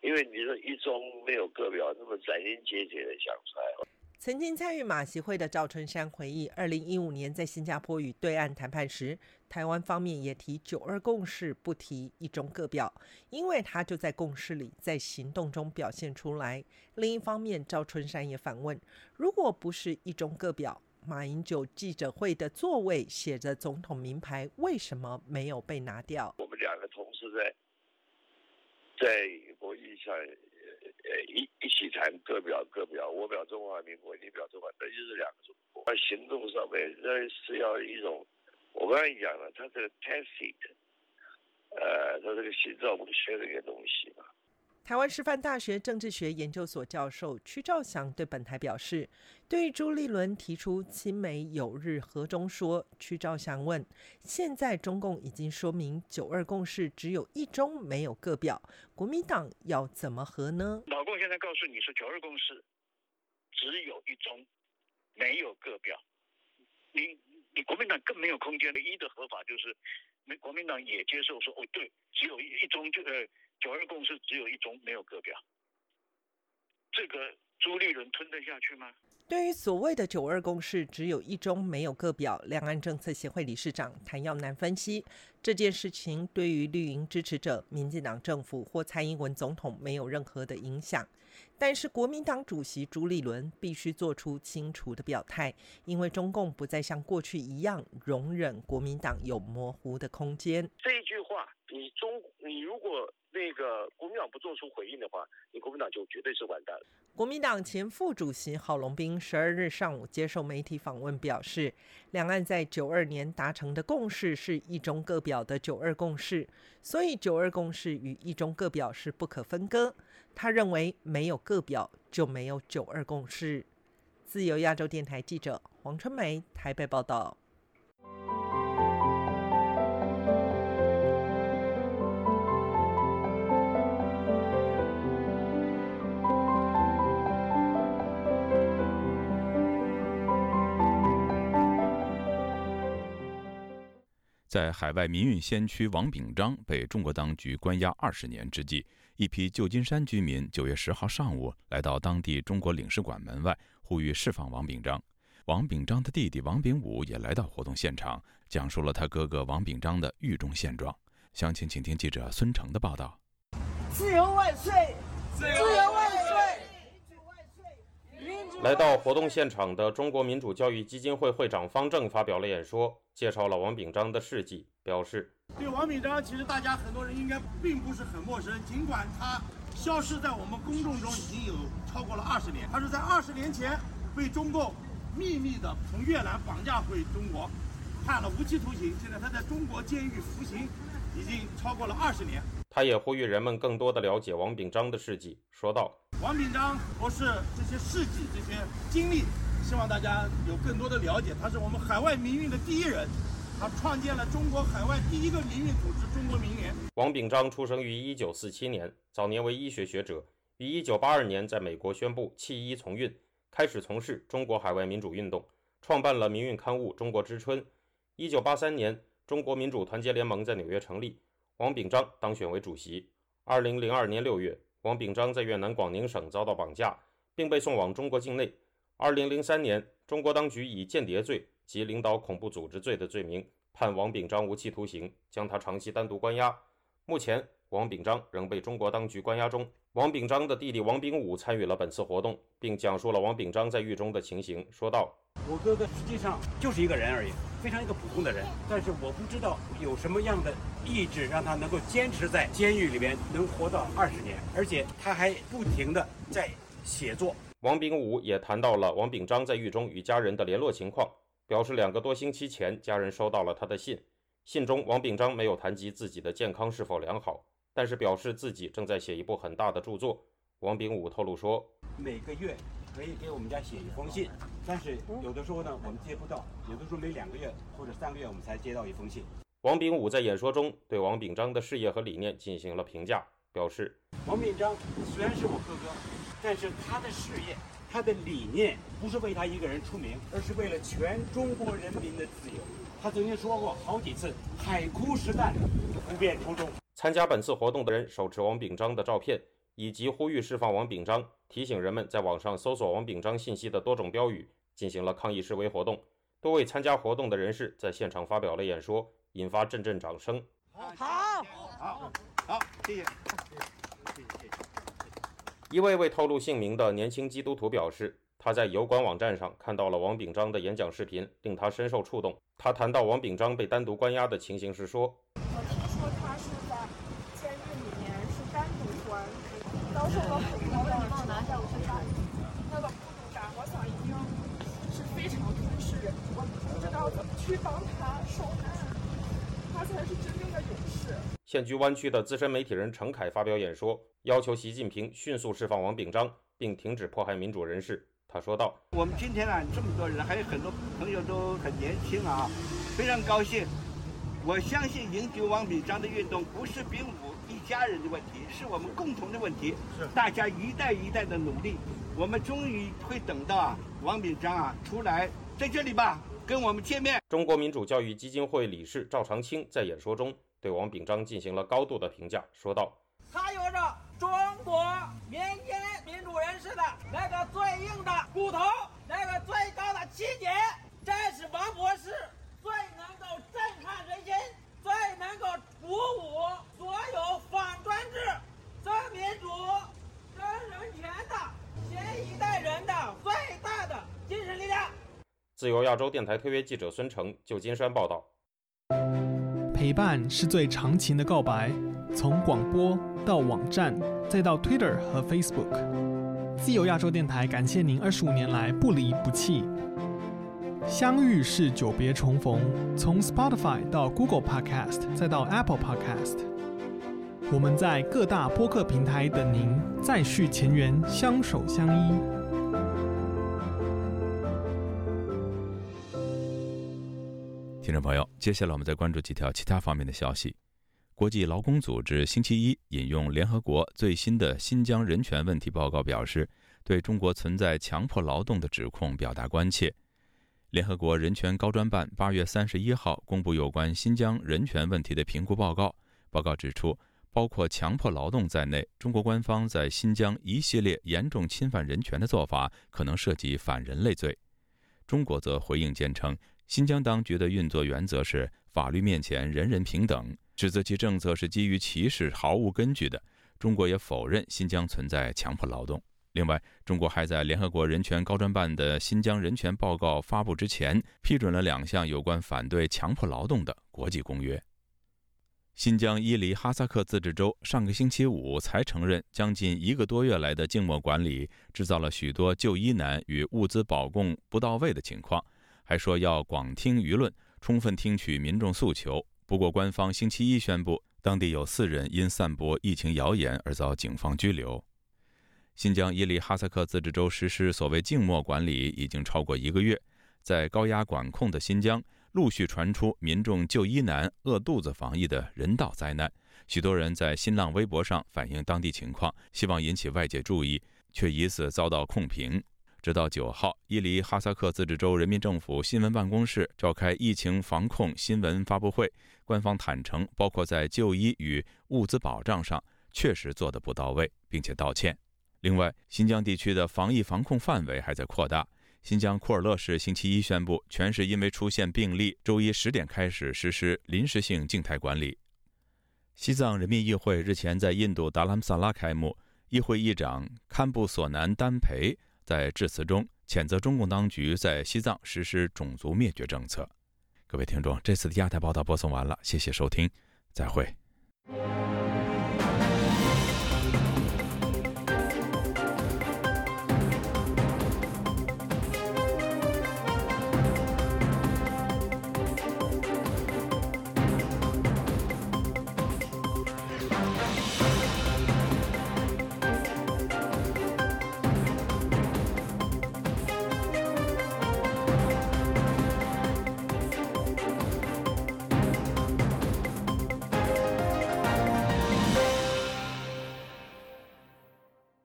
因为你说一中没有个表，那么斩钉截铁的讲出来。曾经参与马习会的赵春山回忆，二零一五年在新加坡与对岸谈判时，台湾方面也提九二共识，不提一中各表，因为他就在共识里，在行动中表现出来。另一方面，赵春山也反问：如果不是一中各表，马英九记者会的座位写着总统名牌，为什么没有被拿掉？我们两个同事在在国际上。呃，一一起谈各表各表，我表中华民国，你表中华，那就是两个中国。在行动上面，那是要一种，我刚才讲了，他这个 tacit，呃，他这个心照不宣的一个东西嘛。台湾师范大学政治学研究所教授屈兆祥对本台表示，对于朱立伦提出亲美友日和中说，屈兆祥问：现在中共已经说明九二共识只有一中，没有各表，国民党要怎么和呢？老共现在告诉你说九二共识只有一中，没有各表，你你国民党更没有空间。唯一的合法就是，没国民党也接受说，哦对，只有一一中就呃。九二共识只有一中，没有个表。这个朱立伦吞得下去吗？对于所谓的九二共识只有一中，没有个表，两岸政策协会理事长谭耀南分析，这件事情对于绿营支持者、民进党政府或蔡英文总统没有任何的影响。但是国民党主席朱立伦必须做出清楚的表态，因为中共不再像过去一样容忍国民党有模糊的空间。这句话，你中，你如果。那个国民党不做出回应的话，你国民党就绝对是完蛋了。国民党前副主席郝龙斌十二日上午接受媒体访问表示，两岸在九二年达成的共识是一中各表的九二共识，所以九二共识与一中各表是不可分割。他认为没有个表就没有九二共识。自由亚洲电台记者黄春梅台北报道。在海外民运先驱王炳章被中国当局关押二十年之际，一批旧金山居民九月十号上午来到当地中国领事馆门外，呼吁释放王炳章。王炳章的弟弟王炳武也来到活动现场，讲述了他哥哥王炳章的狱中现状。详情，请听记者孙成的报道。自由万岁！自由万岁！来到活动现场的中国民主教育基金会会长方正发表了演说，介绍了王炳章的事迹，表示：对王炳章，其实大家很多人应该并不是很陌生，尽管他消失在我们公众中已经有超过了二十年，他是在二十年前被中共。秘密的从越南绑架回中国，判了无期徒刑。现在他在中国监狱服刑，已经超过了二十年。他也呼吁人们更多的了解王炳章的事迹，说道：“王炳章博士这些事迹、这些经历，希望大家有更多的了解。他是我们海外民运的第一人，他创建了中国海外第一个民运组织——中国民联。”王炳章出生于1947年，早年为医学学者，于1982年在美国宣布弃医从运。开始从事中国海外民主运动，创办了民运刊物《中国之春》。一九八三年，中国民主团结联盟在纽约成立，王炳章当选为主席。二零零二年六月，王炳章在越南广宁省遭到绑架，并被送往中国境内。二零零三年，中国当局以间谍罪及领导恐怖组织罪的罪名判王炳章无期徒刑，将他长期单独关押。目前，王炳章仍被中国当局关押中。王炳章的弟弟王炳武参与了本次活动，并讲述了王炳章在狱中的情形，说道：“我哥哥实际上就是一个人而已，非常一个普通的人。但是我不知道有什么样的意志让他能够坚持在监狱里面能活到二十年，而且他还不停的在写作。”王炳武也谈到了王炳章在狱中与家人的联络情况，表示两个多星期前家人收到了他的信，信中王炳章没有谈及自己的健康是否良好。但是表示自己正在写一部很大的著作。王炳武透露说，每个月可以给我们家写一封信，但是有的时候呢我们接不到，有的时候每两个月或者三个月我们才接到一封信。王炳武在演说中对王炳章的事业和理念进行了评价，表示：王炳章虽然是我哥哥，但是他的事业、他的理念不是为他一个人出名，而是为了全中国人民的自由。他曾经说过好几次：“海枯石烂，不变初衷。”参加本次活动的人手持王炳章的照片，以及呼吁释放王炳章、提醒人们在网上搜索王炳章信息的多种标语，进行了抗议示威活动。多位参加活动的人士在现场发表了演说，引发阵阵掌声。好，好，好，好，谢谢。谢谢，谢谢一位未透露姓名的年轻基督徒表示，他在油管网站上看到了王炳章的演讲视频，令他深受触动。他谈到王炳章被单独关押的情形时说。遭受了很多的帮我拿下，我去打那个孤独感，我想已经是非常吞噬人。我不知道怎么去帮他受难，他才是真正的勇士。现居湾区的资深媒体人程凯发表演说，要求习近平迅速释放王炳章，并停止迫害民主人士。他说道：“我们今天啊，这么多人，还有很多朋友都很年轻啊，非常高兴。我相信营救王炳章的运动不是兵武。”家人的问题是我们共同的问题，是大家一代一代的努力，我们终于会等到啊王炳章啊出来在这里吧，跟我们见面。中国民主教育基金会理事赵长青在演说中对王炳章进行了高度的评价，说道：“他有着中国民间民主人士的那个最硬的骨头，那个最高的气节，这是王博士最能够震撼人心，最能够鼓舞所有。”民主跟人权的新一代人的最大的精神力量。自由亚洲电台特约记者孙成，旧金山报道。陪伴是最长情的告白，从广播到网站，再到 Twitter 和 Facebook。自由亚洲电台感谢您二十五年来不离不弃。相遇是久别重逢，从 Spotify 到 Google Podcast，再到 Apple Podcast。我们在各大播客平台等您，再续前缘，相守相依。听众朋友，接下来我们再关注几条其他方面的消息。国际劳工组织星期一引用联合国最新的新疆人权问题报告，表示对中国存在强迫劳动的指控表达关切。联合国人权高专办八月三十一号公布有关新疆人权问题的评估报告。报告指出，包括强迫劳动在内，中国官方在新疆一系列严重侵犯人权的做法，可能涉及反人类罪。中国则回应坚称，新疆当局的运作原则是法律面前人人平等，指责其政策是基于歧视、毫无根据的。中国也否认新疆存在强迫劳动。另外，中国还在联合国人权高专办的新疆人权报告发布之前，批准了两项有关反对强迫劳动的国际公约。新疆伊犁哈萨克自治州上个星期五才承认，将近一个多月来的静默管理制造了许多就医难与物资保供不到位的情况，还说要广听舆论，充分听取民众诉求。不过，官方星期一宣布，当地有四人因散播疫情谣言而遭警方拘留。新疆伊犁哈萨克自治州实施所谓静默管理已经超过一个月，在高压管控的新疆。陆续传出民众就医难、饿肚子防疫的人道灾难，许多人在新浪微博上反映当地情况，希望引起外界注意，却疑似遭到控评。直到九号，伊犁哈萨克自治州人民政府新闻办公室召开疫情防控新闻发布会，官方坦诚，包括在就医与物资保障上确实做得不到位，并且道歉。另外，新疆地区的防疫防控范围还在扩大。新疆库尔勒市星期一宣布，全市因为出现病例，周一十点开始实施临时性静态管理。西藏人民议会日前在印度达拉姆萨拉开幕，议会议长堪布索南丹培在致辞中谴责中共当局在西藏实施种族灭绝政策。各位听众，这次的亚太报道播送完了，谢谢收听，再会。